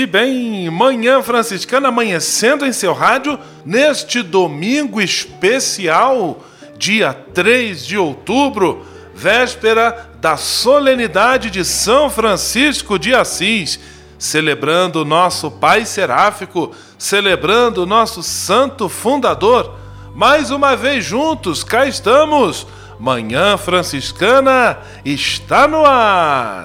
E bem, Manhã Franciscana amanhecendo em seu rádio neste domingo especial, dia 3 de outubro, véspera da solenidade de São Francisco de Assis, celebrando nosso Pai Seráfico, celebrando nosso Santo Fundador. Mais uma vez juntos, cá estamos. Manhã Franciscana está no ar.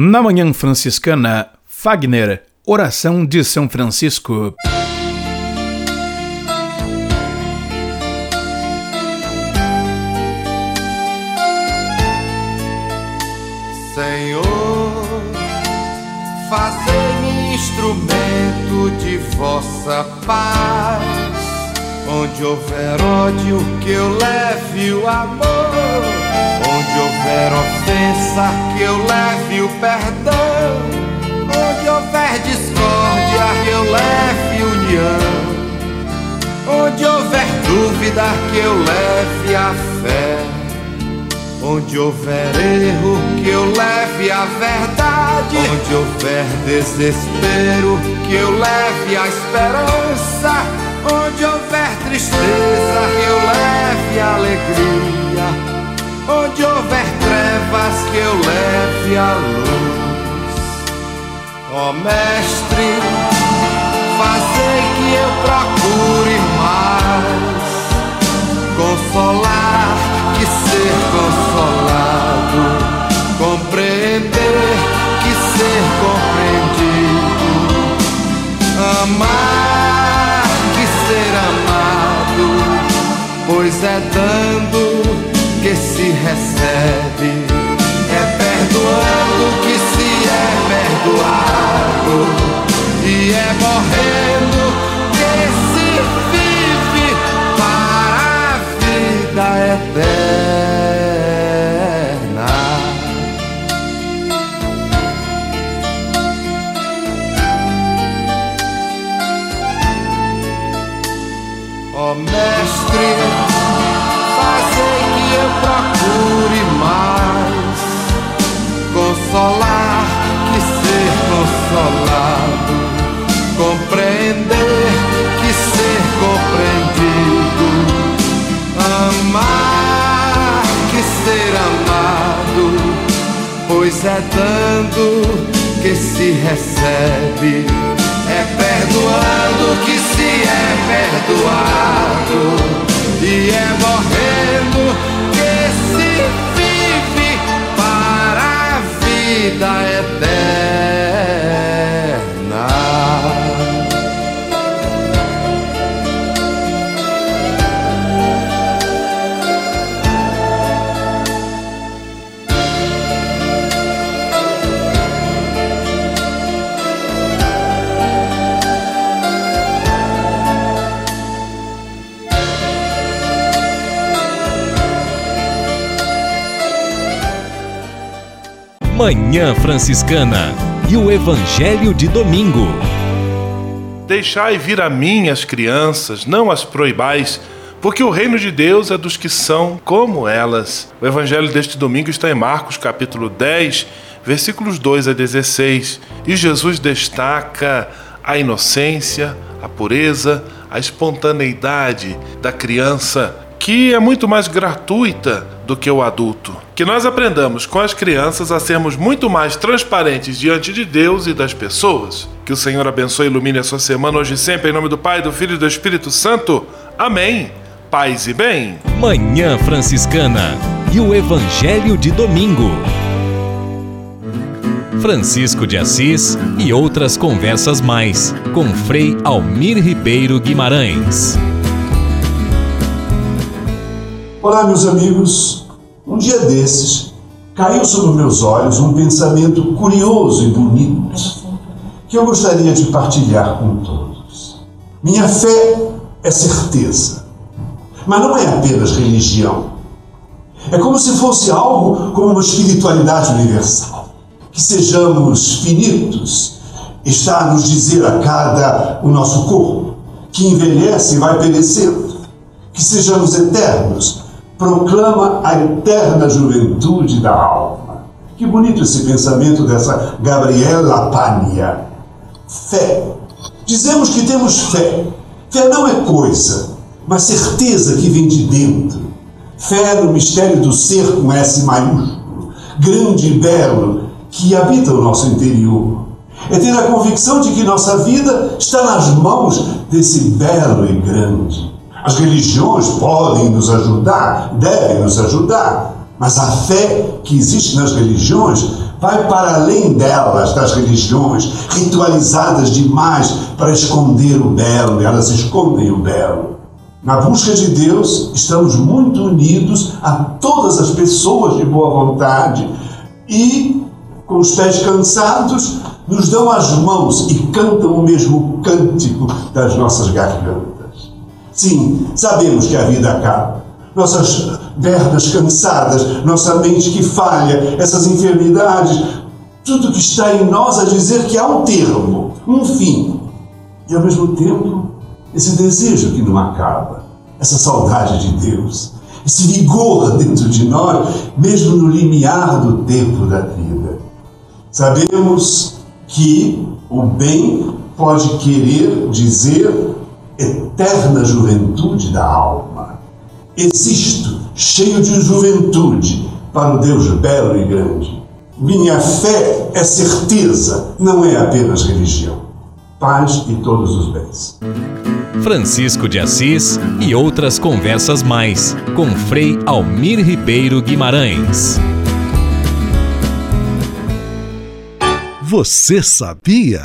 Na Manhã Franciscana, Fagner, Oração de São Francisco. Senhor, fazei-me instrumento de vossa paz. Onde houver ódio, que eu leve o amor. Onde houver ofensa, que eu leve o perdão. Onde houver discórdia, que eu leve união. Onde houver dúvida, que eu leve a fé. Onde houver erro, que eu leve a verdade. Onde houver desespero, que eu leve a esperança. Onde houver tristeza, que eu leve a alegria. Onde houver que eu leve a luz. Ó oh, Mestre, fazei que eu procure recebe, é perdoando que se é perdoado, e é morrendo que se vive para a vida eterna. Ó oh, mestre, fazei que eu procure é dando que se recebe, é perdoando que se é perdoado, e é morrendo que se vive para a vida eterna. Manhã Franciscana e o Evangelho de Domingo. Deixai vir a mim as crianças, não as proibais, porque o reino de Deus é dos que são como elas. O evangelho deste domingo está em Marcos, capítulo 10, versículos 2 a 16, e Jesus destaca a inocência, a pureza, a espontaneidade da criança, que é muito mais gratuita do que o adulto. Que nós aprendamos com as crianças a sermos muito mais transparentes diante de Deus e das pessoas. Que o Senhor abençoe e ilumine a sua semana hoje e sempre, em nome do Pai, do Filho e do Espírito Santo. Amém. Paz e bem. Manhã Franciscana e o Evangelho de Domingo. Francisco de Assis e outras conversas mais com Frei Almir Ribeiro Guimarães. Olá, meus amigos. Um dia desses caiu sobre meus olhos um pensamento curioso e bonito que eu gostaria de partilhar com todos. Minha fé é certeza, mas não é apenas religião. É como se fosse algo como uma espiritualidade universal que sejamos finitos, está a nos dizer a cada o nosso corpo, que envelhece e vai perecendo, que sejamos eternos, proclama a eterna juventude da alma. Que bonito esse pensamento dessa Gabriela Pania. Fé. Dizemos que temos fé. Fé não é coisa, mas certeza que vem de dentro. Fé no mistério do ser com S maiúsculo, grande e belo, que habita o nosso interior. É ter a convicção de que nossa vida está nas mãos desse belo e grande. As religiões podem nos ajudar, devem nos ajudar, mas a fé que existe nas religiões vai para além delas, das religiões, ritualizadas demais para esconder o belo, e elas escondem o belo. Na busca de Deus, estamos muito unidos a todas as pessoas de boa vontade e com os pés cansados, nos dão as mãos e cantam o mesmo cântico das nossas gargantas. Sim, sabemos que a vida acaba. Nossas pernas cansadas, nossa mente que falha, essas enfermidades, tudo que está em nós a dizer que há um termo, um fim. E ao mesmo tempo, esse desejo que não acaba, essa saudade de Deus, esse vigor dentro de nós, mesmo no limiar do tempo da vida. Sabemos que o bem pode querer dizer eterna juventude da alma. Existo cheio de juventude para o Deus belo e grande. Minha fé é certeza, não é apenas religião. Paz e todos os bens. Francisco de Assis e outras conversas mais com Frei Almir Ribeiro Guimarães. Você sabia?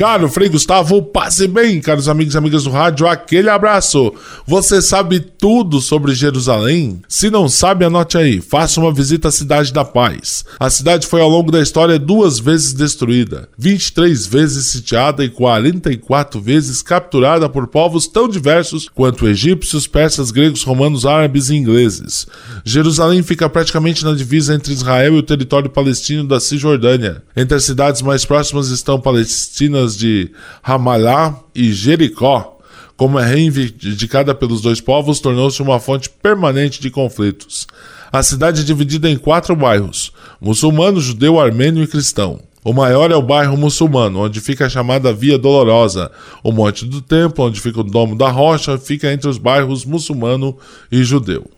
Caro Frei Gustavo, passe bem, caros amigos e amigas do rádio, aquele abraço. Você sabe tudo sobre Jerusalém? Se não sabe, anote aí. Faça uma visita à Cidade da Paz. A cidade foi ao longo da história duas vezes destruída, 23 vezes sitiada e 44 vezes capturada por povos tão diversos quanto egípcios, persas, gregos, romanos, árabes e ingleses. Jerusalém fica praticamente na divisa entre Israel e o território palestino da Cisjordânia. Entre as cidades mais próximas estão De Ramallah e Jericó, como é reivindicada pelos dois povos, tornou-se uma fonte permanente de conflitos. A cidade é dividida em quatro bairros: muçulmano, judeu, armênio e cristão. O maior é o bairro muçulmano, onde fica a chamada Via Dolorosa. O Monte do Templo, onde fica o Domo da Rocha, fica entre os bairros muçulmano e judeu.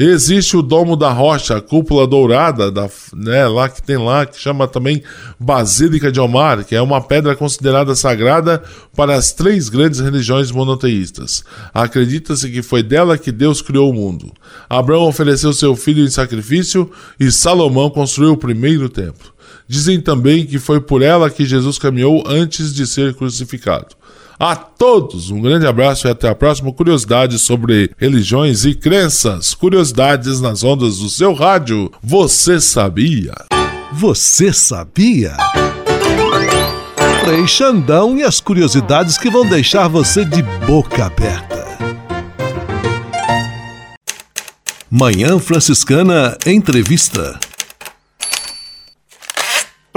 Existe o Domo da Rocha, a cúpula dourada, da, né, lá que tem lá, que chama também Basílica de Omar, que é uma pedra considerada sagrada para as três grandes religiões monoteístas. Acredita-se que foi dela que Deus criou o mundo. Abraão ofereceu seu filho em sacrifício e Salomão construiu o primeiro templo. Dizem também que foi por ela que Jesus caminhou antes de ser crucificado a todos um grande abraço e até a próxima. Curiosidades sobre religiões e crenças. Curiosidades nas ondas do seu rádio. Você sabia? Você sabia? Frei Xandão e as curiosidades que vão deixar você de boca aberta. Manhã Franciscana Entrevista.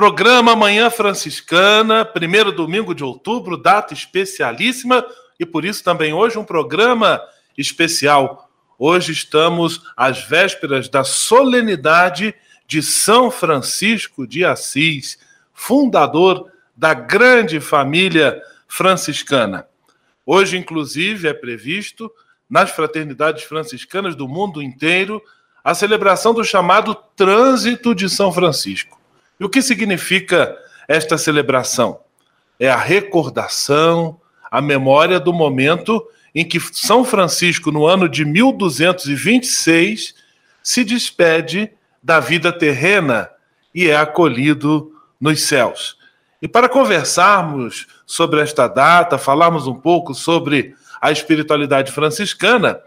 Programa Manhã Franciscana, primeiro domingo de outubro, data especialíssima e por isso também hoje um programa especial. Hoje estamos às vésperas da solenidade de São Francisco de Assis, fundador da grande família franciscana. Hoje, inclusive, é previsto nas fraternidades franciscanas do mundo inteiro a celebração do chamado Trânsito de São Francisco. E o que significa esta celebração? É a recordação, a memória do momento em que São Francisco, no ano de 1226, se despede da vida terrena e é acolhido nos céus. E para conversarmos sobre esta data, falarmos um pouco sobre a espiritualidade franciscana,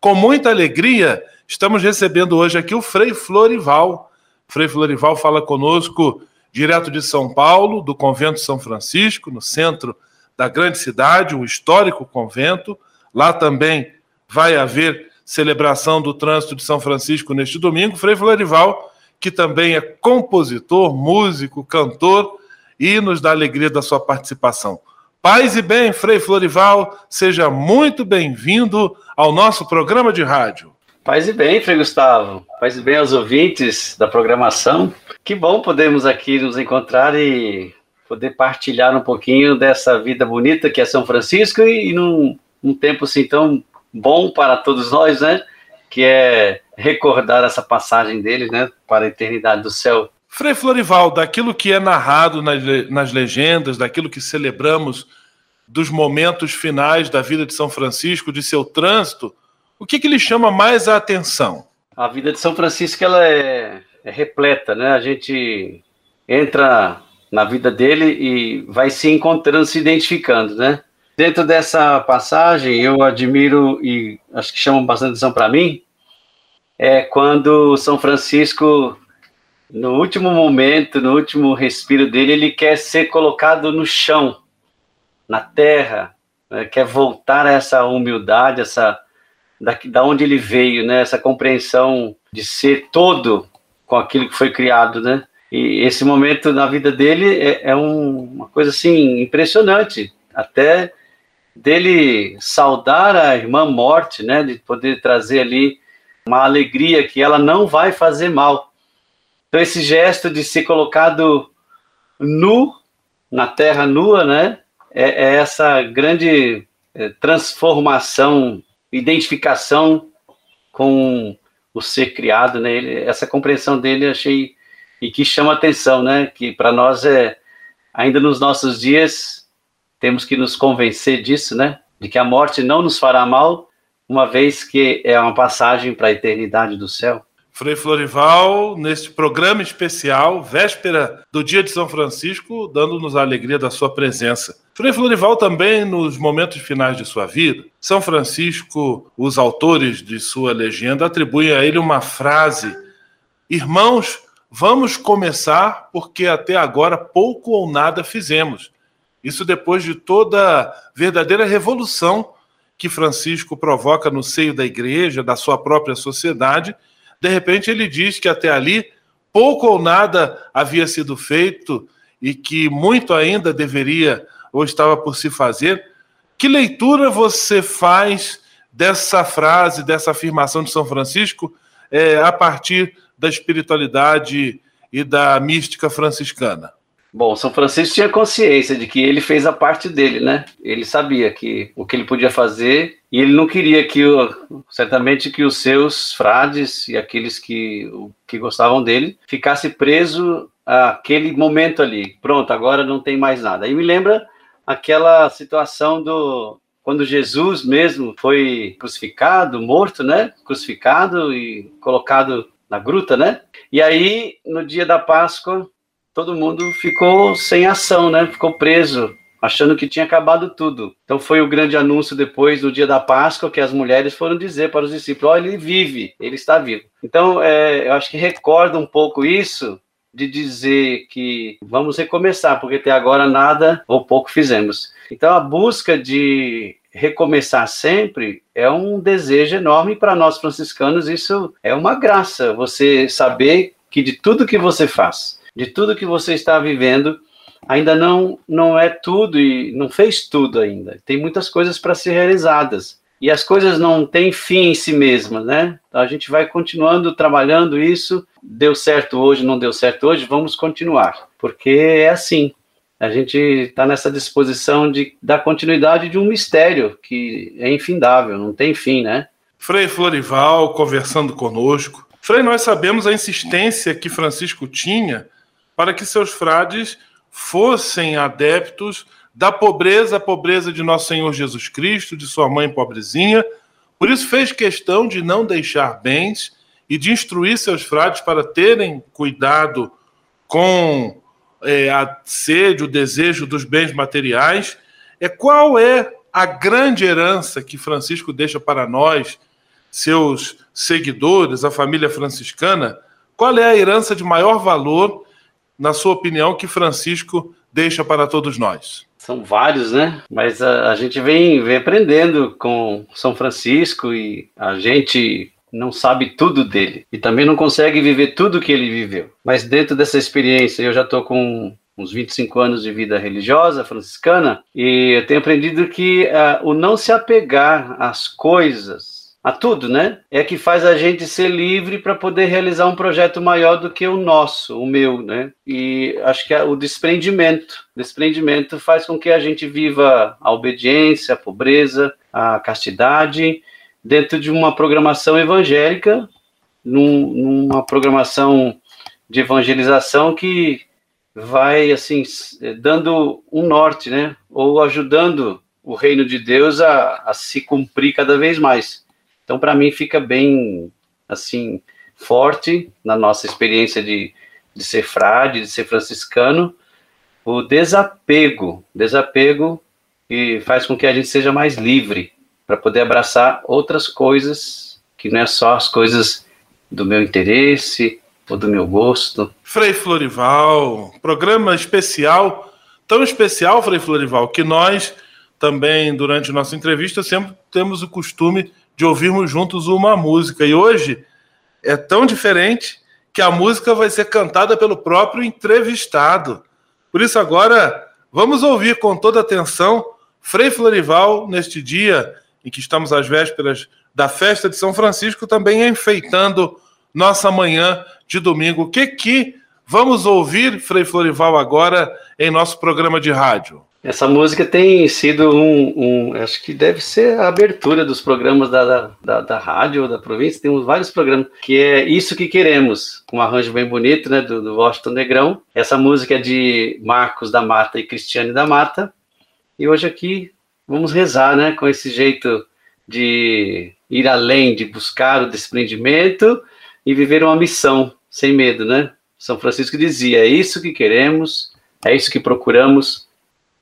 com muita alegria, estamos recebendo hoje aqui o Frei Florival. Frei Florival fala conosco direto de São Paulo, do Convento São Francisco, no centro da grande cidade, o histórico convento. Lá também vai haver celebração do trânsito de São Francisco neste domingo. Frei Florival, que também é compositor, músico, cantor e nos dá alegria da sua participação. Paz e bem, Frei Florival, seja muito bem-vindo ao nosso programa de rádio. Paz e bem, Frei Gustavo. Paz e bem aos ouvintes da programação. Que bom podermos aqui nos encontrar e poder partilhar um pouquinho dessa vida bonita que é São Francisco e, e num, num tempo assim tão bom para todos nós, né? Que é recordar essa passagem dele, né? Para a eternidade do céu. Frei Florival, daquilo que é narrado nas, nas legendas, daquilo que celebramos dos momentos finais da vida de São Francisco, de seu trânsito, o que, que lhe chama mais a atenção? A vida de São Francisco ela é, é repleta, né? A gente entra na vida dele e vai se encontrando, se identificando, né? Dentro dessa passagem, eu admiro e acho que chama bastante atenção para mim, é quando São Francisco, no último momento, no último respiro dele, ele quer ser colocado no chão, na terra, né? quer voltar a essa humildade, essa da, da onde ele veio, né? Essa compreensão de ser todo com aquilo que foi criado, né? E esse momento na vida dele é, é um, uma coisa assim impressionante, até dele saudar a irmã morte, né, de poder trazer ali uma alegria que ela não vai fazer mal. Então esse gesto de ser colocado nu na terra nua, né, é, é essa grande é, transformação, identificação com o ser criado, né? Ele, essa compreensão dele achei e que chama atenção, né? Que para nós é ainda nos nossos dias temos que nos convencer disso, né? De que a morte não nos fará mal, uma vez que é uma passagem para a eternidade do céu. Frei Florival, neste programa especial, véspera do dia de São Francisco, dando-nos a alegria da sua presença. Frei Florival também, nos momentos finais de sua vida, São Francisco, os autores de sua legenda, atribuem a ele uma frase: Irmãos, vamos começar porque até agora pouco ou nada fizemos. Isso depois de toda a verdadeira revolução que Francisco provoca no seio da igreja, da sua própria sociedade. De repente, ele diz que até ali pouco ou nada havia sido feito e que muito ainda deveria ou estava por se fazer. Que leitura você faz dessa frase, dessa afirmação de São Francisco, é, a partir da espiritualidade e da mística franciscana? Bom, São Francisco tinha consciência de que ele fez a parte dele, né? Ele sabia que o que ele podia fazer e ele não queria que, o, certamente, que os seus frades e aqueles que, que gostavam dele ficasse preso àquele momento ali. Pronto, agora não tem mais nada. Aí me lembra aquela situação do quando Jesus mesmo foi crucificado, morto, né? Crucificado e colocado na gruta, né? E aí, no dia da Páscoa, todo mundo ficou sem ação, né? Ficou preso, achando que tinha acabado tudo. Então foi o grande anúncio depois do dia da Páscoa que as mulheres foram dizer para os discípulos: olha, ele vive, ele está vivo. Então é, eu acho que recorda um pouco isso de dizer que vamos recomeçar, porque até agora nada ou pouco fizemos. Então a busca de recomeçar sempre é um desejo enorme para nós franciscanos. Isso é uma graça, você saber que de tudo que você faz, de tudo que você está vivendo, ainda não não é tudo e não fez tudo ainda. Tem muitas coisas para ser realizadas. E as coisas não têm fim em si mesmas, né? A gente vai continuando trabalhando isso. Deu certo hoje, não deu certo hoje, vamos continuar, porque é assim a gente está nessa disposição de dar continuidade de um mistério que é infindável, não tem fim, né? Frei Florival conversando conosco. Frei, nós sabemos a insistência que Francisco tinha para que seus frades fossem adeptos da pobreza, a pobreza de nosso Senhor Jesus Cristo, de sua mãe pobrezinha. Por isso fez questão de não deixar bens e de instruir seus frades para terem cuidado com é, a sede, o desejo dos bens materiais, é qual é a grande herança que Francisco deixa para nós, seus seguidores, a família franciscana? Qual é a herança de maior valor, na sua opinião, que Francisco deixa para todos nós? São vários, né? Mas a, a gente vem, vem aprendendo com São Francisco e a gente não sabe tudo dele e também não consegue viver tudo que ele viveu. Mas dentro dessa experiência, eu já estou com uns 25 anos de vida religiosa franciscana e eu tenho aprendido que uh, o não se apegar às coisas, a tudo, né? É que faz a gente ser livre para poder realizar um projeto maior do que o nosso, o meu, né? E acho que o desprendimento, desprendimento faz com que a gente viva a obediência, a pobreza, a castidade dentro de uma programação evangélica, num, numa programação de evangelização que vai assim dando um norte, né? Ou ajudando o reino de Deus a, a se cumprir cada vez mais. Então, para mim, fica bem assim forte na nossa experiência de, de ser frade, de ser franciscano, o desapego, desapego que faz com que a gente seja mais livre para poder abraçar outras coisas que não é só as coisas do meu interesse ou do meu gosto. Frei Florival, programa especial, tão especial, Frei Florival, que nós também, durante nossa entrevista, sempre temos o costume de ouvirmos juntos uma música. E hoje é tão diferente que a música vai ser cantada pelo próprio entrevistado. Por isso, agora, vamos ouvir com toda atenção Frei Florival neste dia em que estamos às vésperas da festa de São Francisco, também enfeitando nossa manhã de domingo. O que que vamos ouvir, Frei Florival, agora em nosso programa de rádio? Essa música tem sido um, um, acho que deve ser a abertura dos programas da, da, da rádio da província. Temos vários programas que é Isso Que Queremos, um arranjo bem bonito, né, do, do Washington Negrão. Essa música é de Marcos da Mata e Cristiane da Mata. E hoje aqui vamos rezar, né, com esse jeito de ir além, de buscar o desprendimento e viver uma missão sem medo, né? São Francisco dizia: é isso que queremos, é isso que procuramos,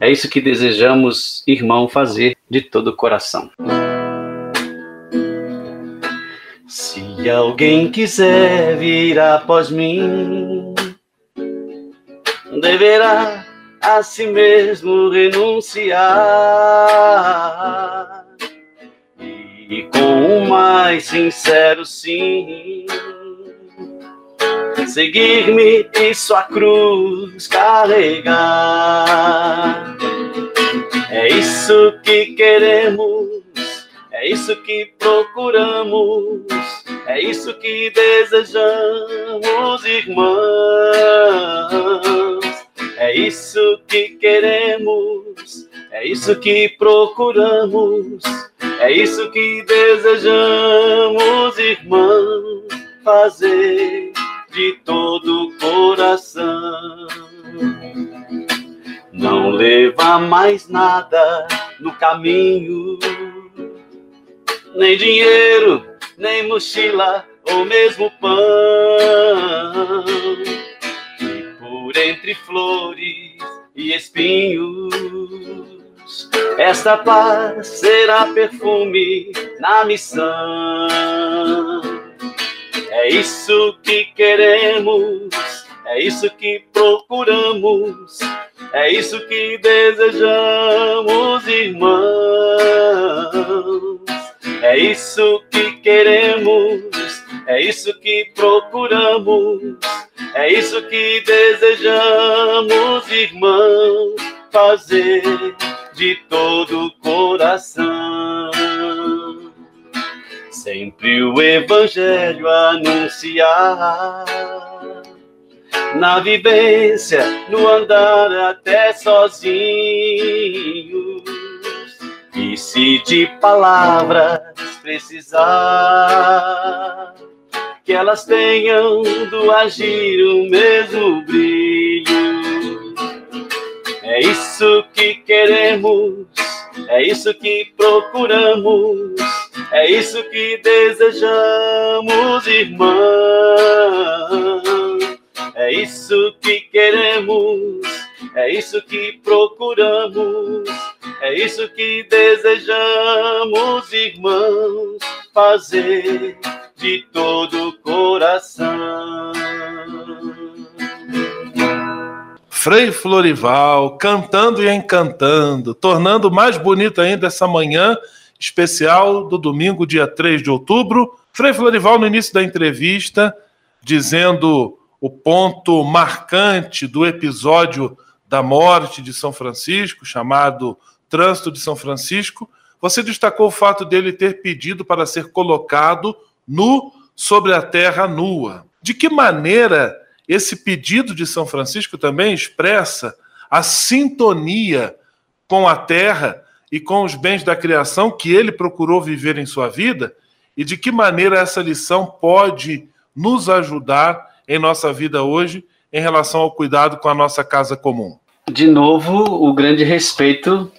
é isso que desejamos, irmão, fazer de todo o coração. Se alguém quiser vir após mim, deverá a si mesmo renunciar e com o mais sincero sim seguir-me e sua cruz carregar. É isso que queremos, é isso que procuramos, é isso que desejamos, irmãos. É isso que queremos, é isso que procuramos, é isso que desejamos, irmão, fazer de todo coração. Não leva mais nada no caminho, nem dinheiro, nem mochila ou mesmo pão por entre flores e espinhos. Esta paz será perfume na missão. É isso que queremos, é isso que procuramos, é isso que desejamos, irmãos. É isso que queremos, é isso que procuramos, é isso que desejamos, irmãos, fazer de todo o coração. Sempre o Evangelho anunciar, na vivência, no andar até sozinhos. E se de palavras precisar, que elas tenham do agir o mesmo brilho. É isso que queremos, é isso que procuramos, é isso que desejamos, irmão. É isso que queremos, é isso que procuramos, é isso que desejamos, irmãos, fazer de todo o coração. Frei Florival cantando e encantando, tornando mais bonita ainda essa manhã especial do domingo, dia 3 de outubro. Frei Florival, no início da entrevista, dizendo o ponto marcante do episódio da morte de São Francisco, chamado Trânsito de São Francisco, você destacou o fato dele ter pedido para ser colocado nu sobre a terra nua. De que maneira esse pedido de São Francisco também expressa a sintonia com a terra e com os bens da criação que ele procurou viver em sua vida? E de que maneira essa lição pode nos ajudar em nossa vida hoje em relação ao cuidado com a nossa casa comum? De novo, o grande respeito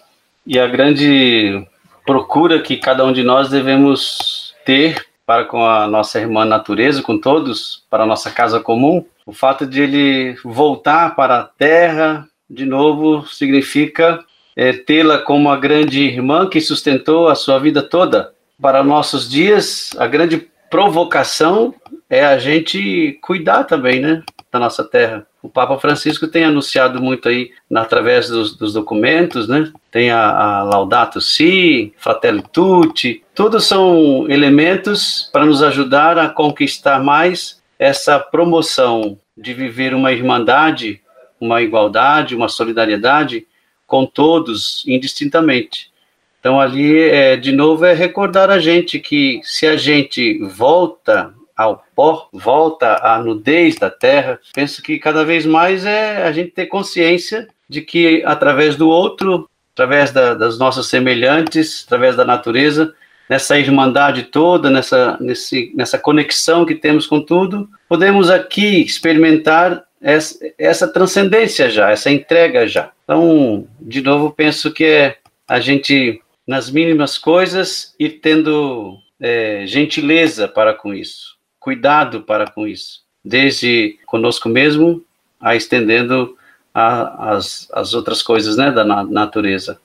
e a grande procura que cada um de nós devemos ter para com a nossa irmã natureza, com todos, para a nossa casa comum. O fato de ele voltar para a terra de novo significa é, tê-la como a grande irmã que sustentou a sua vida toda. Para nossos dias, a grande provocação é a gente cuidar também, né, da nossa terra. O Papa Francisco tem anunciado muito aí através dos, dos documentos, né? Tem a, a, Laudato Si, Fratelli Tutti, todos são elementos para nos ajudar a conquistar mais essa promoção de viver uma irmandade, uma igualdade, uma solidariedade com todos indistintamente. Então ali, é, de novo, é recordar a gente que se a gente volta ao pó, volta à nudez da terra. Penso que cada vez mais é a gente ter consciência de que através do outro, através da, das nossas semelhantes, através da natureza, nessa irmandade toda, nessa, nesse, nessa conexão que temos com tudo, podemos aqui experimentar essa, essa transcendência já, essa entrega já. Então, de novo, penso que é a gente, nas mínimas coisas, ir tendo é, gentileza para com isso cuidado para com isso, desde conosco mesmo a estendendo a, as, as outras coisas né, da na, natureza.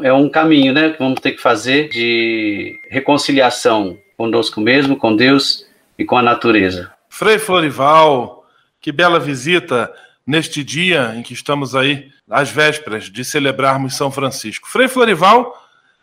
É um caminho né, que vamos ter que fazer de reconciliação conosco mesmo, com Deus e com a natureza. Frei Florival, que bela visita neste dia em que estamos aí, às vésperas de celebrarmos São Francisco. Frei Florival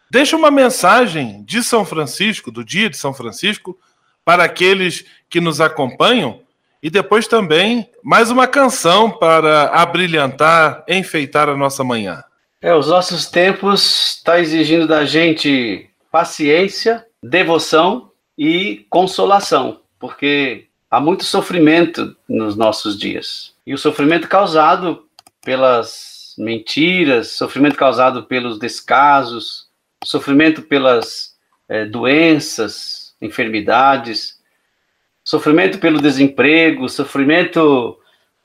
deixa uma mensagem de São Francisco, do dia de São Francisco, para aqueles que nos acompanham e depois também mais uma canção para abrilhantar, enfeitar a nossa manhã. É, os nossos tempos está exigindo da gente paciência, devoção e consolação, porque há muito sofrimento nos nossos dias. E o sofrimento causado pelas mentiras, sofrimento causado pelos descasos, sofrimento pelas é, doenças, enfermidades, sofrimento pelo desemprego, sofrimento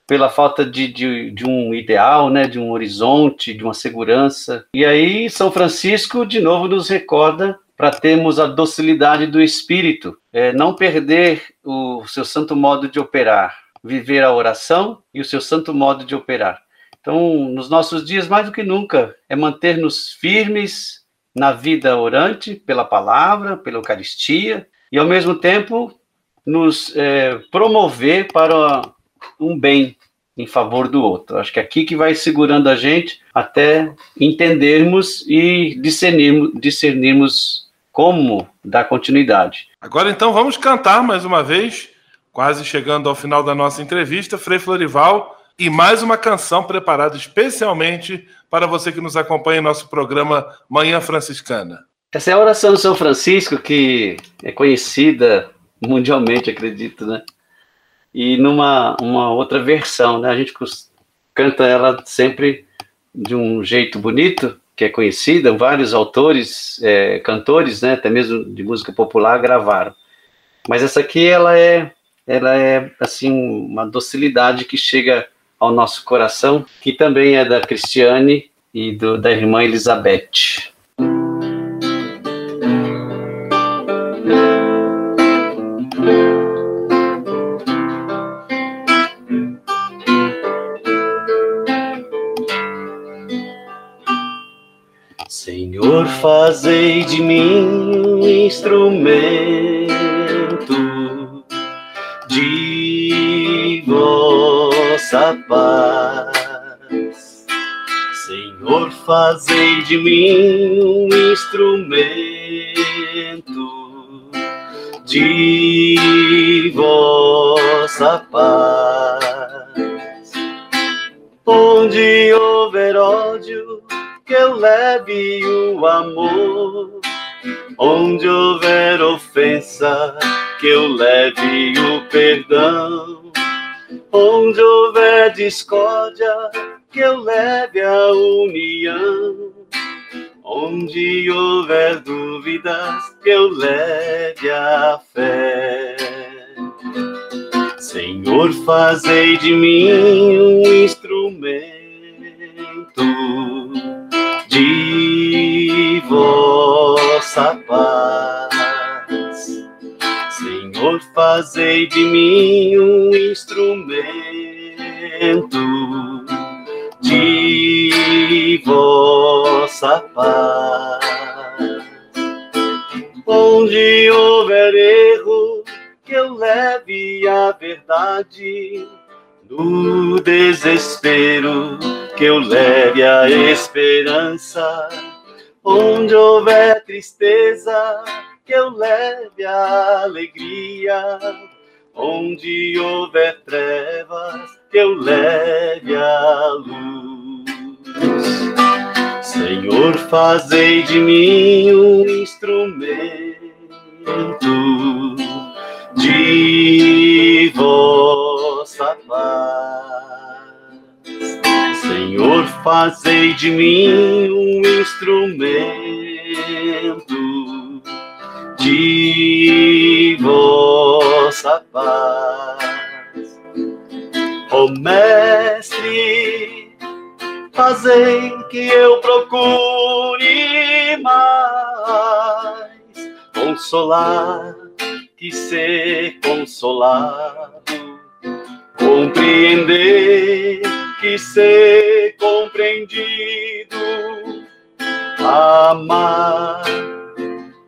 pela falta de, de, de, um ideal, né, de um horizonte, de uma segurança. E aí São Francisco de novo nos recorda para termos a docilidade do espírito, é, não perder o seu santo modo de operar, viver a oração e o seu santo modo de operar. Então, nos nossos dias, mais do que nunca, é manter-nos firmes na vida orante, pela palavra, pela Eucaristia, e ao mesmo tempo nos é, promover para um bem, em favor do outro. Acho que é aqui que vai segurando a gente até entendermos e discernirmos, discernirmos como dar continuidade. Agora então vamos cantar mais uma vez, quase chegando ao final da nossa entrevista, Frei Florival, e mais uma canção preparada especialmente para você que nos acompanha em nosso programa Manhã Franciscana. Essa é a oração do São Francisco, que é conhecida mundialmente, acredito, né? E numa uma outra versão, né? A gente canta ela sempre de um jeito bonito, que é conhecida, vários autores, é, cantores, né, até mesmo de música popular, gravaram. Mas essa aqui, ela é, ela é assim uma docilidade que chega ao nosso coração, que também é da Cristiane e do, da irmã Elizabeth. Senhor, fazei de mim um instrumento paz. Senhor, fazei de mim um instrumento de vossa paz. Onde houver ódio, que eu leve o amor. Onde houver ofensa, que eu leve o perdão. Onde houver discórdia, que eu leve a união. Onde houver dúvidas, que eu leve a fé. Senhor, fazei de mim um instrumento de vossa paz. Senhor, fazei de mim um instrumento de vossa paz. Onde houver erro, que eu leve a verdade no desespero que eu leve a esperança. Onde houver tristeza, que eu leve a alegria. Onde houver trevas, que eu leve a luz. Senhor, fazei de mim um instrumento de vossa paz. Senhor, fazei de mim um instrumento de vossa paz. Ó oh, Mestre, fazei que eu procure mais consolar que ser consolado, compreender que ser compreendido, amar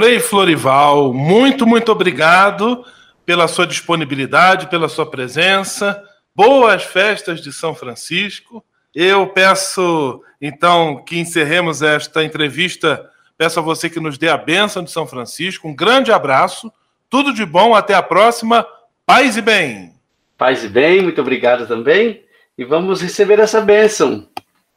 Frei Florival, muito, muito obrigado pela sua disponibilidade, pela sua presença. Boas festas de São Francisco. Eu peço, então, que encerremos esta entrevista. Peço a você que nos dê a bênção de São Francisco. Um grande abraço. Tudo de bom. Até a próxima. Paz e bem. Paz e bem. Muito obrigado também. E vamos receber essa bênção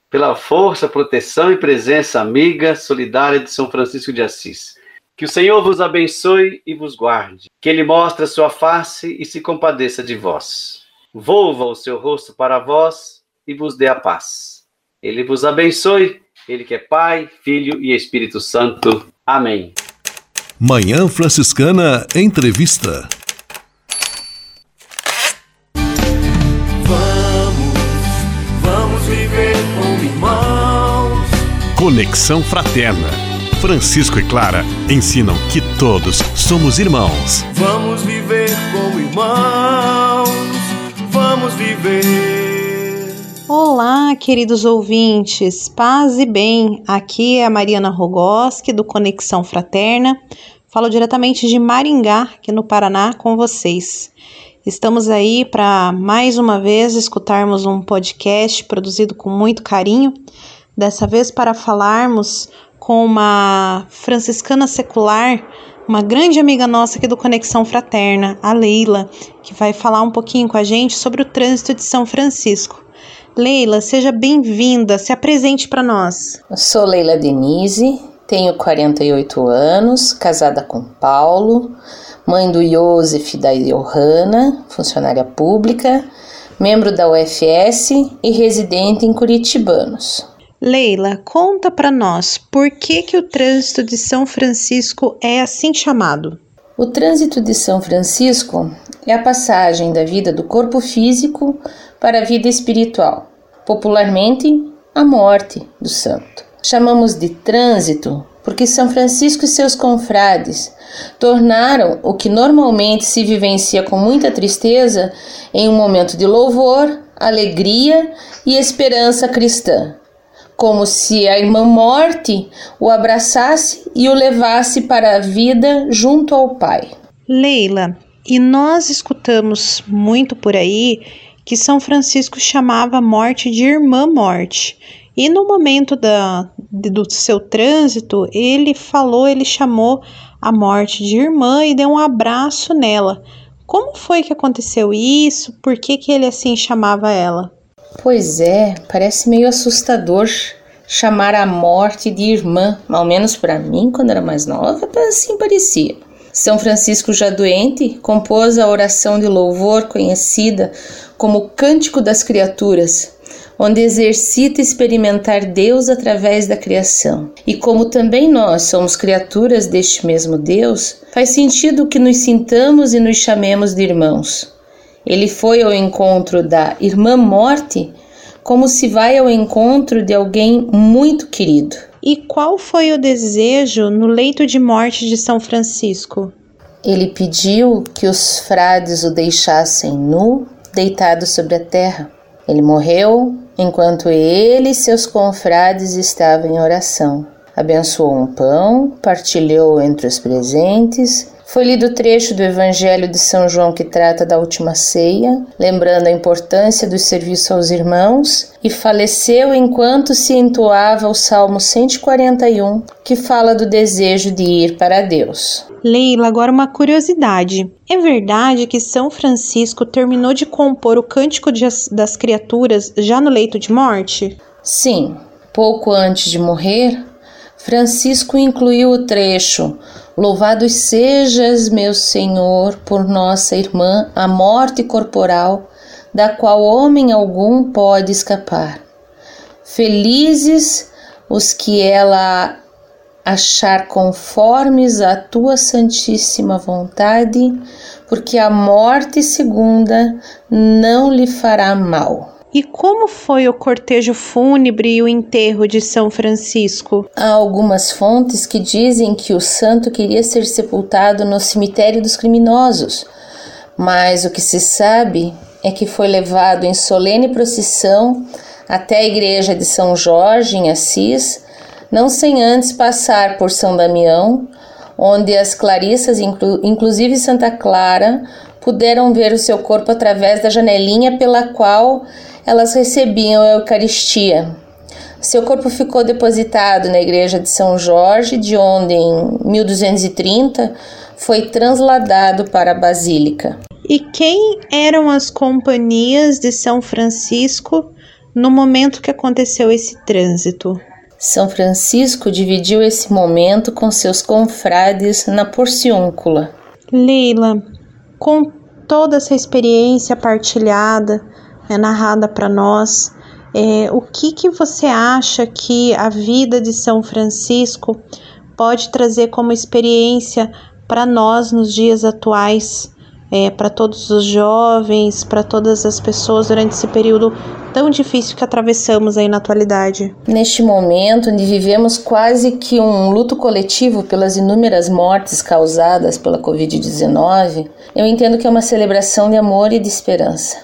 pela força, proteção e presença amiga, solidária de São Francisco de Assis. Que o Senhor vos abençoe e vos guarde. Que Ele mostre a sua face e se compadeça de vós volva o seu rosto para vós e vos dê a paz. Ele vos abençoe, ele que é Pai, Filho e Espírito Santo. Amém. Manhã Franciscana Entrevista. Vamos, vamos viver como irmãos. Conexão Fraterna. Francisco e Clara ensinam que todos somos irmãos. Vamos viver como irmãos. Vamos viver. Olá, queridos ouvintes, paz e bem. Aqui é a Mariana Rogoski do Conexão Fraterna. Falo diretamente de Maringá, aqui no Paraná, com vocês. Estamos aí para mais uma vez escutarmos um podcast produzido com muito carinho, dessa vez para falarmos com uma franciscana secular, uma grande amiga nossa aqui do Conexão Fraterna, a Leila, que vai falar um pouquinho com a gente sobre o trânsito de São Francisco. Leila, seja bem-vinda, se apresente para nós. Eu sou Leila Denise, tenho 48 anos, casada com Paulo, mãe do Joseph e da Johanna, funcionária pública, membro da UFS e residente em Curitibanos. Leila, conta para nós por que, que o trânsito de São Francisco é assim chamado. O trânsito de São Francisco é a passagem da vida do corpo físico para a vida espiritual, popularmente a morte do santo. Chamamos de trânsito porque São Francisco e seus confrades tornaram o que normalmente se vivencia com muita tristeza em um momento de louvor, alegria e esperança cristã, como se a irmã morte o abraçasse e o levasse para a vida junto ao Pai. Leila, e nós escutamos muito por aí que São Francisco chamava a morte de irmã morte. E no momento da, do seu trânsito, ele falou, ele chamou a morte de irmã e deu um abraço nela. Como foi que aconteceu isso? Por que, que ele assim chamava ela? Pois é, parece meio assustador chamar a morte de irmã, ao menos para mim, quando era mais nova, assim parecia. São Francisco já doente compôs a oração de louvor conhecida como Cântico das Criaturas, onde exercita experimentar Deus através da criação. E como também nós somos criaturas deste mesmo Deus, faz sentido que nos sintamos e nos chamemos de irmãos. Ele foi ao encontro da irmã morte como se vai ao encontro de alguém muito querido. E qual foi o desejo no leito de morte de São Francisco? Ele pediu que os frades o deixassem nu, deitado sobre a terra. Ele morreu enquanto ele e seus confrades estavam em oração. Abençoou um pão, partilhou entre os presentes foi lido o trecho do Evangelho de São João que trata da última ceia, lembrando a importância do serviço aos irmãos, e faleceu enquanto se entoava o Salmo 141, que fala do desejo de ir para Deus. Leila, agora uma curiosidade. É verdade que São Francisco terminou de compor o Cântico das Criaturas já no leito de morte? Sim. Pouco antes de morrer, Francisco incluiu o trecho Louvado sejas, meu Senhor, por nossa irmã, a morte corporal, da qual homem algum pode escapar. Felizes os que ela achar conformes à tua santíssima vontade, porque a morte segunda não lhe fará mal. E como foi o cortejo fúnebre e o enterro de São Francisco? Há algumas fontes que dizem que o santo queria ser sepultado no cemitério dos criminosos, mas o que se sabe é que foi levado em solene procissão até a igreja de São Jorge, em Assis, não sem antes passar por São Damião, onde as clarissas, inclu inclusive Santa Clara, puderam ver o seu corpo através da janelinha pela qual elas recebiam a Eucaristia. Seu corpo ficou depositado na igreja de São Jorge, de onde em 1230 foi transladado para a Basílica. E quem eram as companhias de São Francisco no momento que aconteceu esse trânsito? São Francisco dividiu esse momento com seus confrades na Porciúncula. Leila, com toda essa experiência partilhada, é narrada para nós. É, o que, que você acha que a vida de São Francisco pode trazer como experiência para nós nos dias atuais, é, para todos os jovens, para todas as pessoas durante esse período tão difícil que atravessamos aí na atualidade. Neste momento, onde vivemos quase que um luto coletivo pelas inúmeras mortes causadas pela Covid-19, eu entendo que é uma celebração de amor e de esperança.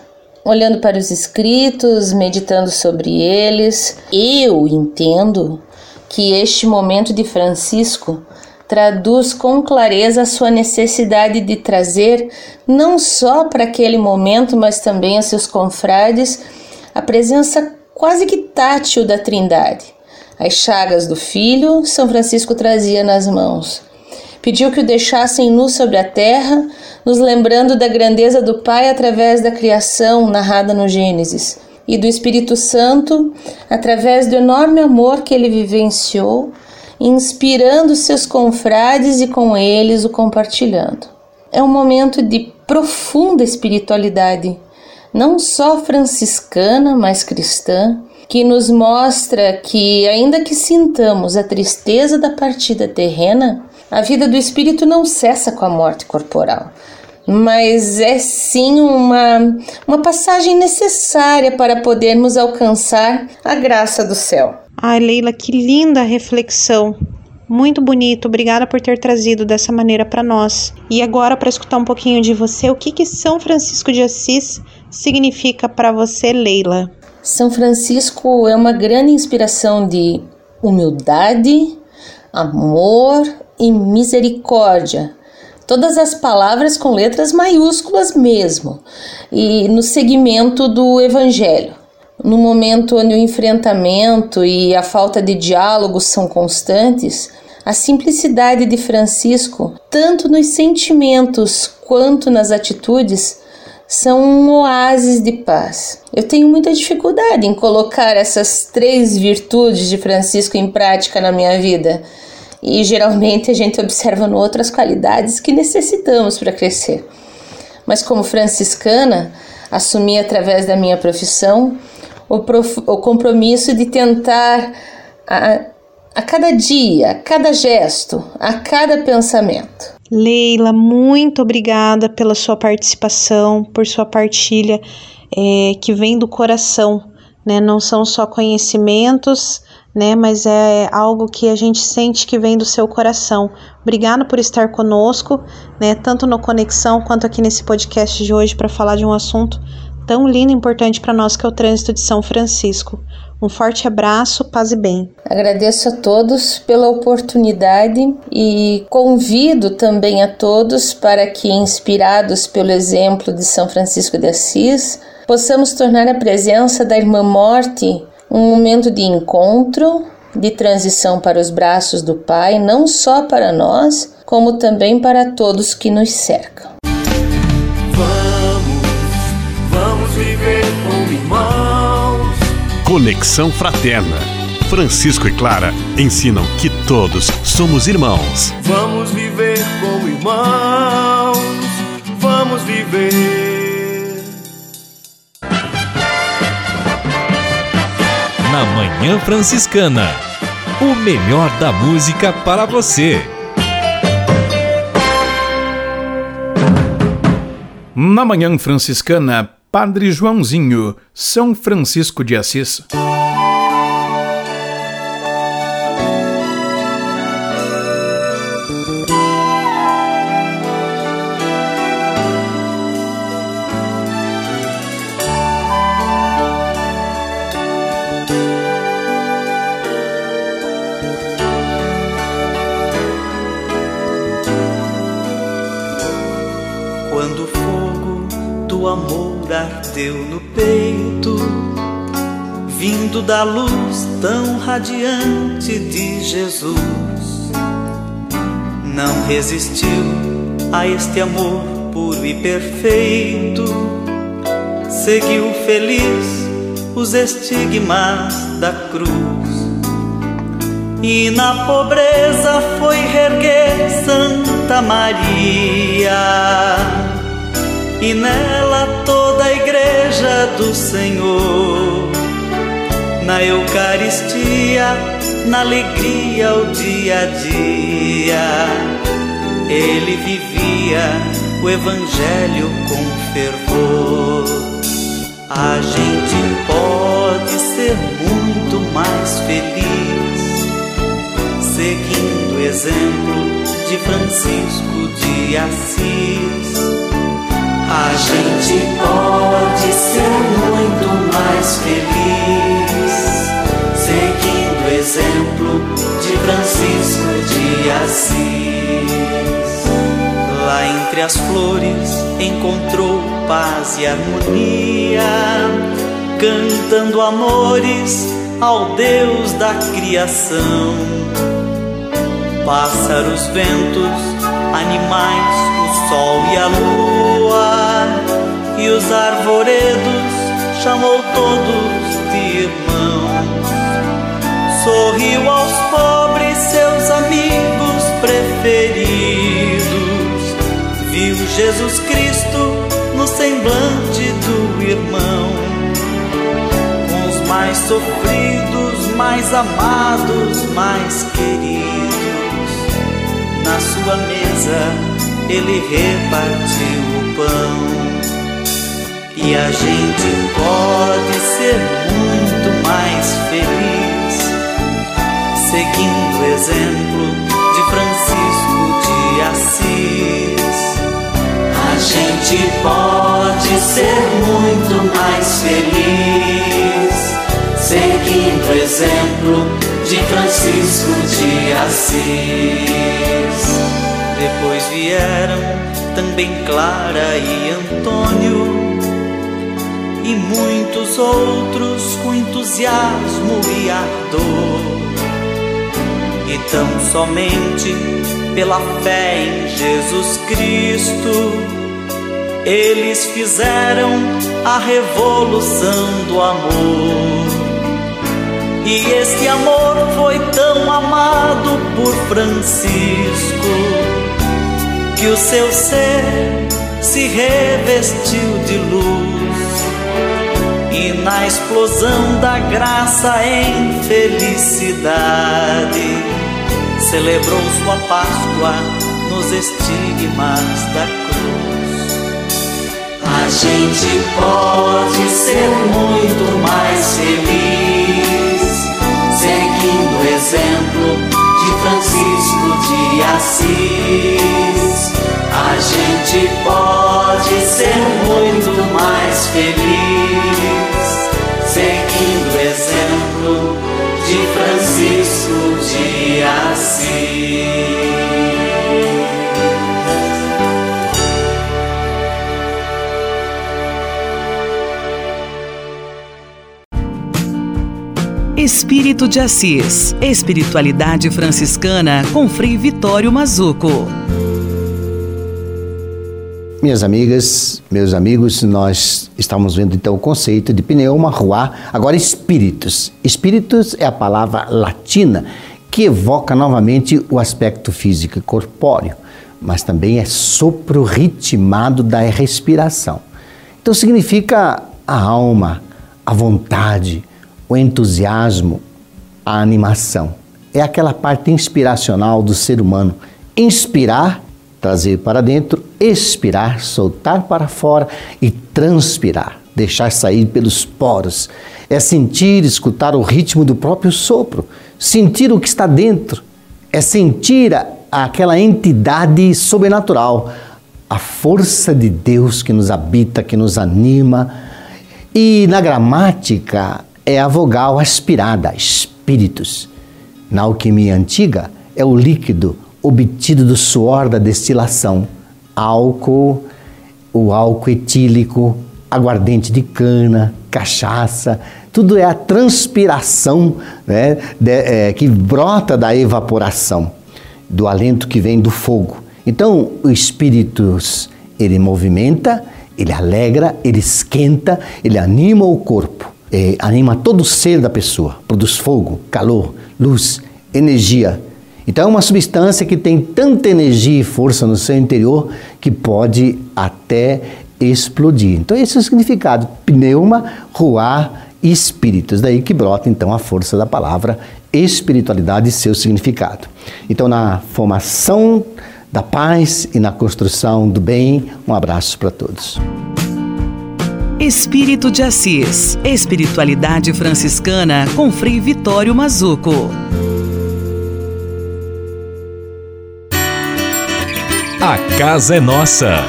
Olhando para os escritos, meditando sobre eles, eu entendo que este momento de Francisco traduz com clareza a sua necessidade de trazer, não só para aquele momento, mas também a seus confrades, a presença quase que tátil da Trindade. As chagas do filho, São Francisco trazia nas mãos. Pediu que o deixassem nu sobre a terra, nos lembrando da grandeza do Pai através da criação narrada no Gênesis, e do Espírito Santo através do enorme amor que ele vivenciou inspirando seus confrades e com eles o compartilhando. É um momento de profunda espiritualidade, não só franciscana, mas cristã, que nos mostra que, ainda que sintamos a tristeza da partida terrena, a vida do espírito não cessa com a morte corporal, mas é sim uma, uma passagem necessária para podermos alcançar a graça do céu. Ai, Leila, que linda reflexão. Muito bonito, obrigada por ter trazido dessa maneira para nós. E agora, para escutar um pouquinho de você, o que, que São Francisco de Assis significa para você, Leila? São Francisco é uma grande inspiração de humildade, amor e misericórdia. Todas as palavras com letras maiúsculas mesmo, e no segmento do Evangelho no momento onde o enfrentamento e a falta de diálogo são constantes, a simplicidade de Francisco, tanto nos sentimentos quanto nas atitudes, são um oásis de paz. Eu tenho muita dificuldade em colocar essas três virtudes de Francisco em prática na minha vida. E geralmente a gente observa no outras qualidades que necessitamos para crescer. Mas como franciscana, assumi através da minha profissão o, prof, o compromisso de tentar a, a cada dia, a cada gesto, a cada pensamento. Leila, muito obrigada pela sua participação, por sua partilha é, que vem do coração, né? Não são só conhecimentos, né? Mas é algo que a gente sente que vem do seu coração. Obrigada por estar conosco, né? Tanto no Conexão quanto aqui nesse podcast de hoje para falar de um assunto tão lindo e importante para nós que é o trânsito de São Francisco. Um forte abraço, paz e bem. Agradeço a todos pela oportunidade e convido também a todos para que, inspirados pelo exemplo de São Francisco de Assis, possamos tornar a presença da Irmã Morte um momento de encontro, de transição para os braços do Pai, não só para nós, como também para todos que nos cercam. Conexão Fraterna. Francisco e Clara ensinam que todos somos irmãos. Vamos viver como irmãos, Na Manhã Franciscana, o melhor da música para você. Na Manhã Franciscana, Padre Joãozinho, São Francisco de Assis. Da luz tão radiante de Jesus. Não resistiu a este amor puro e perfeito, seguiu feliz os estigmas da cruz. E na pobreza foi reerguer Santa Maria e nela toda a igreja do Senhor. Na Eucaristia, na alegria o dia a dia. Ele vivia o Evangelho com fervor. A gente pode ser muito mais feliz seguindo o exemplo de Francisco de Assis. A gente pode ser muito mais feliz seguindo o exemplo de Francisco de Assis. Lá entre as flores encontrou paz e harmonia, cantando amores ao Deus da criação. Pássaros, ventos, animais, o sol e a lua, e os arvoredos chamou todos de irmãos. Sorriu aos pobres, seus amigos preferidos. Viu Jesus Cristo no semblante do irmão. Com os mais sofridos, mais amados, mais queridos. Na sua mesa ele repartiu o pão. E a gente pode ser muito mais feliz seguindo o exemplo de Francisco de Assis. A gente pode ser muito mais feliz seguindo o exemplo de Francisco de Assis. Depois vieram também Clara e Antônio e muitos outros com entusiasmo e ardor. E tão somente pela fé em Jesus Cristo, eles fizeram a revolução do amor. E este amor foi tão amado por Francisco que o seu ser se revestiu de luz na explosão da graça em felicidade celebrou sua Páscoa nos estigmas da cruz. A gente pode ser muito mais feliz seguindo o exemplo de Francisco de Assis. A gente pode ser muito mais feliz Espírito de Assis. Espiritualidade franciscana com Frei Vitório Mazuco. Minhas amigas, meus amigos, nós estamos vendo então o conceito de pneuma, ruá, agora espíritos. Espíritos é a palavra latina que evoca novamente o aspecto físico e corpóreo, mas também é sopro ritmado da respiração. Então significa a alma, a vontade, o entusiasmo, a animação. É aquela parte inspiracional do ser humano. Inspirar, trazer para dentro, expirar, soltar para fora e transpirar, deixar sair pelos poros. É sentir, escutar o ritmo do próprio sopro, sentir o que está dentro. É sentir aquela entidade sobrenatural, a força de Deus que nos habita, que nos anima. E na gramática, é a vogal aspirada, espíritos. Na alquimia antiga, é o líquido obtido do suor da destilação, álcool, o álcool etílico, aguardente de cana, cachaça, tudo é a transpiração né, de, é, que brota da evaporação, do alento que vem do fogo. Então, o espíritus, ele movimenta, ele alegra, ele esquenta, ele anima o corpo é, anima todo o ser da pessoa, produz fogo, calor, luz, energia. Então é uma substância que tem tanta energia e força no seu interior que pode até explodir. Então esse é o significado. Pneuma, ruar, espíritos. Daí que brota então a força da palavra espiritualidade e seu significado. Então, na formação da paz e na construção do bem, um abraço para todos. Espírito de Assis, Espiritualidade Franciscana com Frei Vitório Mazuco. A casa é nossa.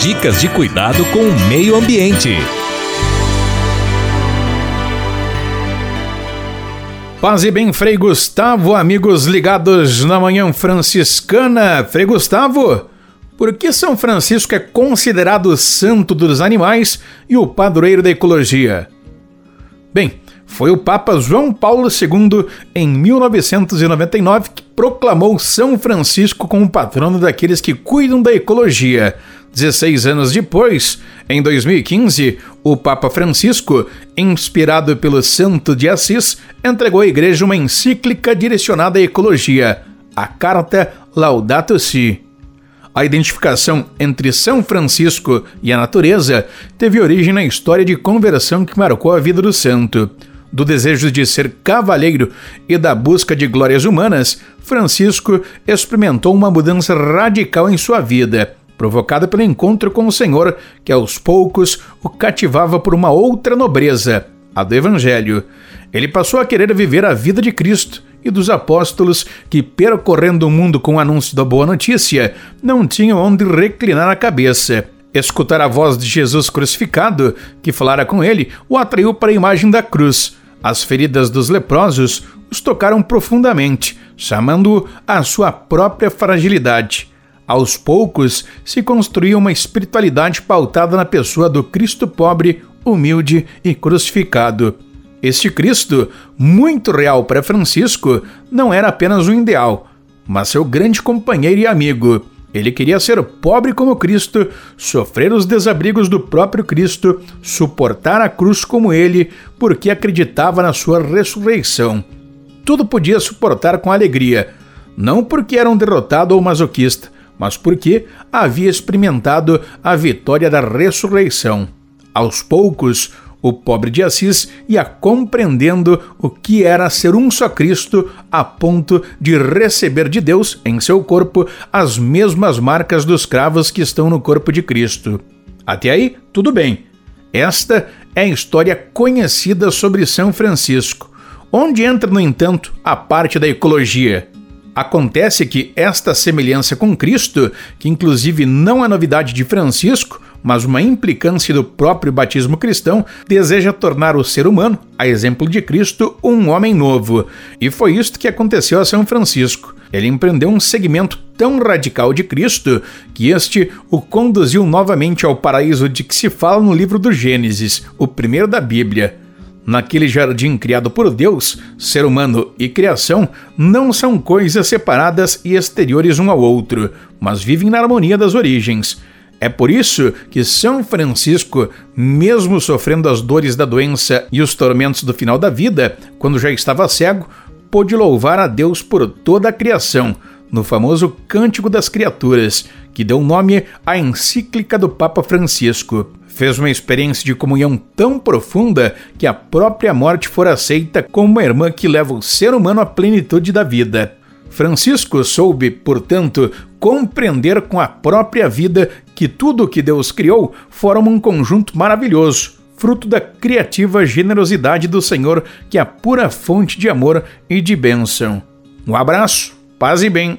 Dicas de cuidado com o meio ambiente. Paz e bem, Frei Gustavo, amigos ligados na Manhã Franciscana. Frei Gustavo, por que São Francisco é considerado o santo dos animais e o padroeiro da ecologia? Bem, foi o Papa João Paulo II, em 1999, que proclamou São Francisco como patrono daqueles que cuidam da ecologia. 16 anos depois, em 2015, o Papa Francisco, inspirado pelo Santo de Assis, entregou à Igreja uma encíclica direcionada à ecologia, a Carta Laudato Si. A identificação entre São Francisco e a natureza teve origem na história de conversão que marcou a vida do santo. Do desejo de ser cavalheiro e da busca de glórias humanas, Francisco experimentou uma mudança radical em sua vida provocada pelo encontro com o Senhor, que aos poucos o cativava por uma outra nobreza, a do Evangelho. Ele passou a querer viver a vida de Cristo e dos apóstolos que, percorrendo o mundo com o anúncio da boa notícia, não tinham onde reclinar a cabeça. Escutar a voz de Jesus crucificado, que falara com ele, o atraiu para a imagem da cruz. As feridas dos leprosos os tocaram profundamente, chamando-o à sua própria fragilidade. Aos poucos, se construía uma espiritualidade pautada na pessoa do Cristo pobre, humilde e crucificado. Este Cristo, muito real para Francisco, não era apenas um ideal, mas seu grande companheiro e amigo. Ele queria ser pobre como Cristo, sofrer os desabrigos do próprio Cristo, suportar a cruz como ele, porque acreditava na sua ressurreição. Tudo podia suportar com alegria, não porque era um derrotado ou masoquista, mas porque havia experimentado a vitória da ressurreição. Aos poucos, o pobre de Assis ia compreendendo o que era ser um só Cristo, a ponto de receber de Deus em seu corpo as mesmas marcas dos cravos que estão no corpo de Cristo. Até aí, tudo bem. Esta é a história conhecida sobre São Francisco, onde entra, no entanto, a parte da ecologia. Acontece que esta semelhança com Cristo, que inclusive não é novidade de Francisco, mas uma implicância do próprio batismo cristão, deseja tornar o ser humano, a exemplo de Cristo, um homem novo. E foi isto que aconteceu a São Francisco. Ele empreendeu um segmento tão radical de Cristo que este o conduziu novamente ao paraíso de que se fala no livro do Gênesis, o primeiro da Bíblia. Naquele jardim criado por Deus, ser humano e criação não são coisas separadas e exteriores um ao outro, mas vivem na harmonia das origens. É por isso que São Francisco, mesmo sofrendo as dores da doença e os tormentos do final da vida, quando já estava cego, pôde louvar a Deus por toda a criação, no famoso Cântico das Criaturas, que deu nome à encíclica do Papa Francisco fez uma experiência de comunhão tão profunda que a própria morte for aceita como uma irmã que leva o ser humano à plenitude da vida. Francisco soube, portanto, compreender com a própria vida que tudo o que Deus criou forma um conjunto maravilhoso, fruto da criativa generosidade do Senhor, que é a pura fonte de amor e de bênção. Um abraço, paz e bem.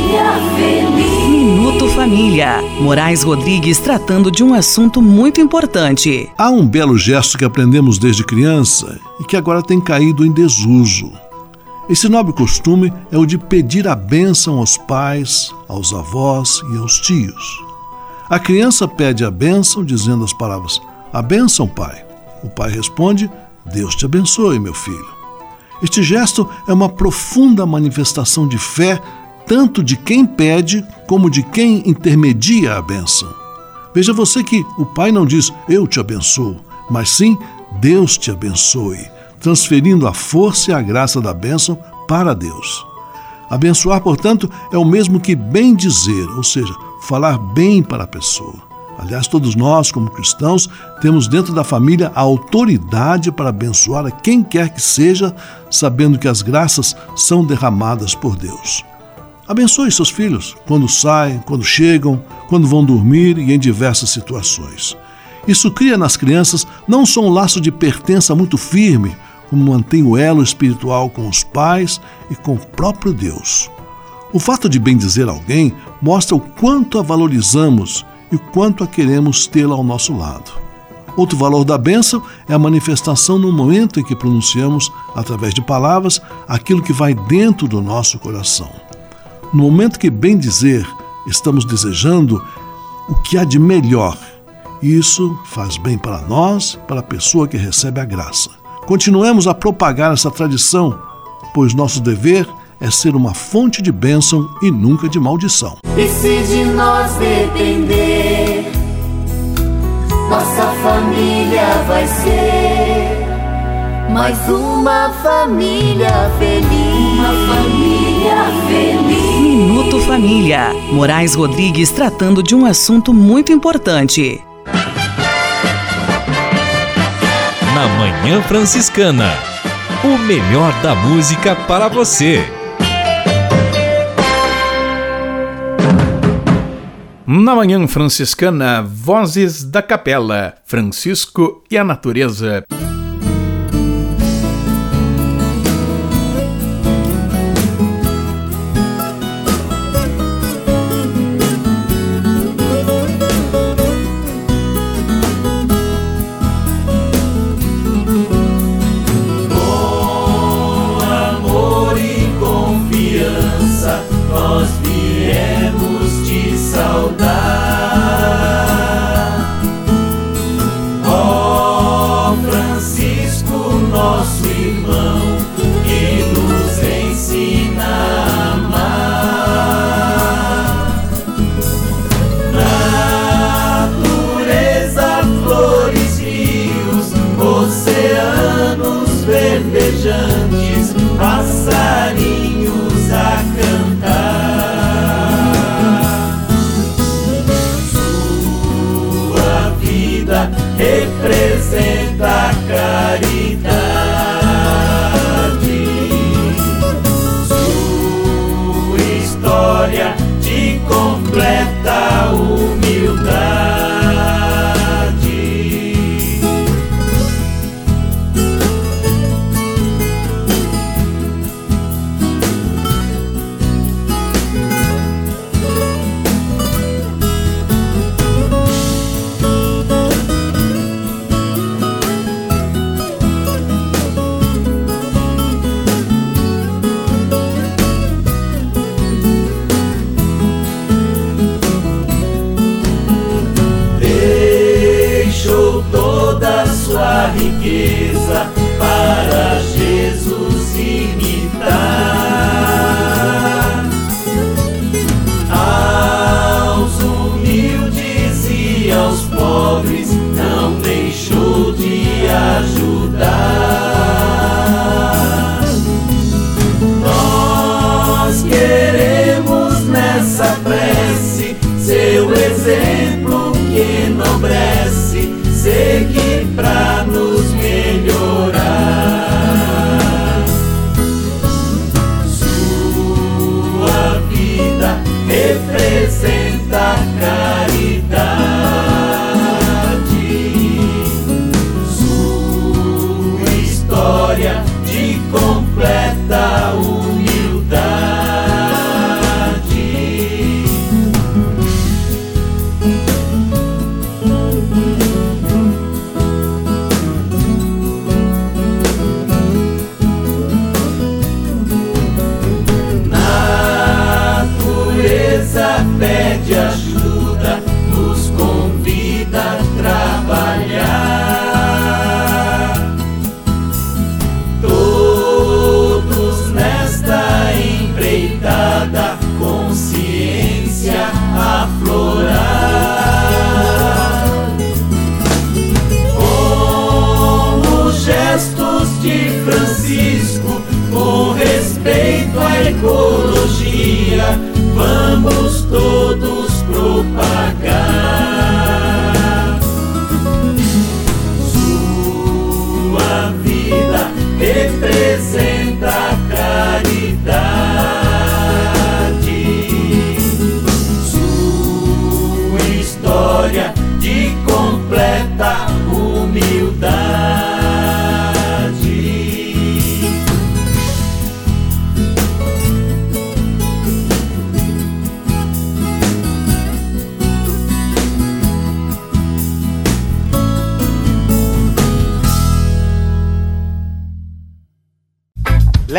Família. Moraes Rodrigues tratando de um assunto muito importante. Há um belo gesto que aprendemos desde criança e que agora tem caído em desuso. Esse nobre costume é o de pedir a bênção aos pais, aos avós e aos tios. A criança pede a bênção dizendo as palavras: A bênção, pai. O pai responde: Deus te abençoe, meu filho. Este gesto é uma profunda manifestação de fé tanto de quem pede como de quem intermedia a bênção. Veja você que o Pai não diz eu te abençoo, mas sim Deus te abençoe, transferindo a força e a graça da bênção para Deus. Abençoar, portanto, é o mesmo que bem dizer, ou seja, falar bem para a pessoa. Aliás, todos nós, como cristãos, temos dentro da família a autoridade para abençoar a quem quer que seja, sabendo que as graças são derramadas por Deus. Abençoe seus filhos quando saem, quando chegam, quando vão dormir e em diversas situações. Isso cria nas crianças não só um laço de pertença muito firme, como mantém o elo espiritual com os pais e com o próprio Deus. O fato de bendizer alguém mostra o quanto a valorizamos e o quanto a queremos tê-la ao nosso lado. Outro valor da bênção é a manifestação no momento em que pronunciamos, através de palavras, aquilo que vai dentro do nosso coração. No momento que bem dizer, estamos desejando o que há de melhor. Isso faz bem para nós, para a pessoa que recebe a graça. Continuemos a propagar essa tradição, pois nosso dever é ser uma fonte de bênção e nunca de maldição. E se de nós depender, nossa família vai ser mais uma família feliz. Uma família feliz. Minuto Família. Moraes Rodrigues tratando de um assunto muito importante. Na Manhã Franciscana. O melhor da música para você. Na Manhã Franciscana, Vozes da Capela, Francisco e a Natureza. Nós viemos que. Francisco, com respeito à ecologia, vamos todos propagar.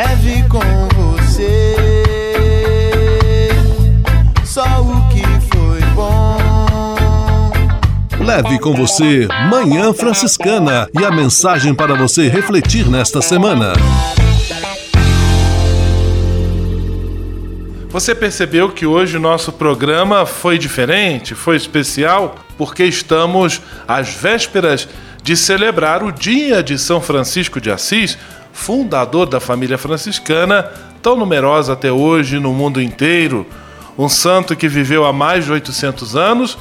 Leve com você só o que foi bom. Leve com você Manhã Franciscana e a mensagem para você refletir nesta semana. Você percebeu que hoje o nosso programa foi diferente, foi especial, porque estamos às vésperas de celebrar o dia de São Francisco de Assis, fundador da família franciscana, tão numerosa até hoje no mundo inteiro. Um santo que viveu há mais de 800 anos,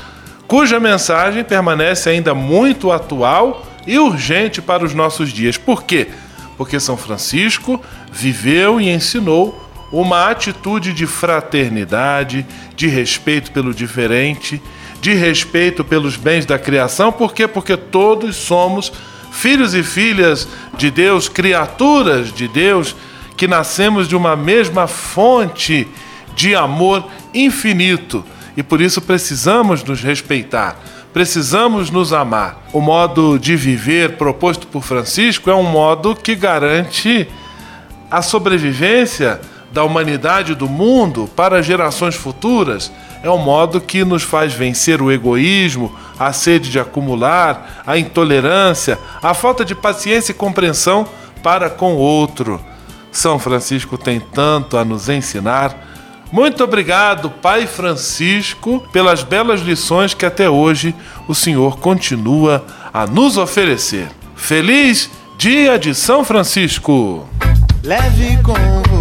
cuja mensagem permanece ainda muito atual e urgente para os nossos dias. Por quê? Porque São Francisco viveu e ensinou uma atitude de fraternidade, de respeito pelo diferente, de respeito pelos bens da criação. Por quê? Porque todos somos filhos e filhas de Deus, criaturas de Deus, que nascemos de uma mesma fonte de amor infinito e por isso precisamos nos respeitar. Precisamos nos amar. O modo de viver proposto por Francisco é um modo que garante a sobrevivência da humanidade do mundo para gerações futuras. É um modo que nos faz vencer o egoísmo, a sede de acumular, a intolerância, a falta de paciência e compreensão para com o outro. São Francisco tem tanto a nos ensinar. Muito obrigado, Pai Francisco, pelas belas lições que até hoje o Senhor continua a nos oferecer. Feliz Dia de São Francisco! Leve com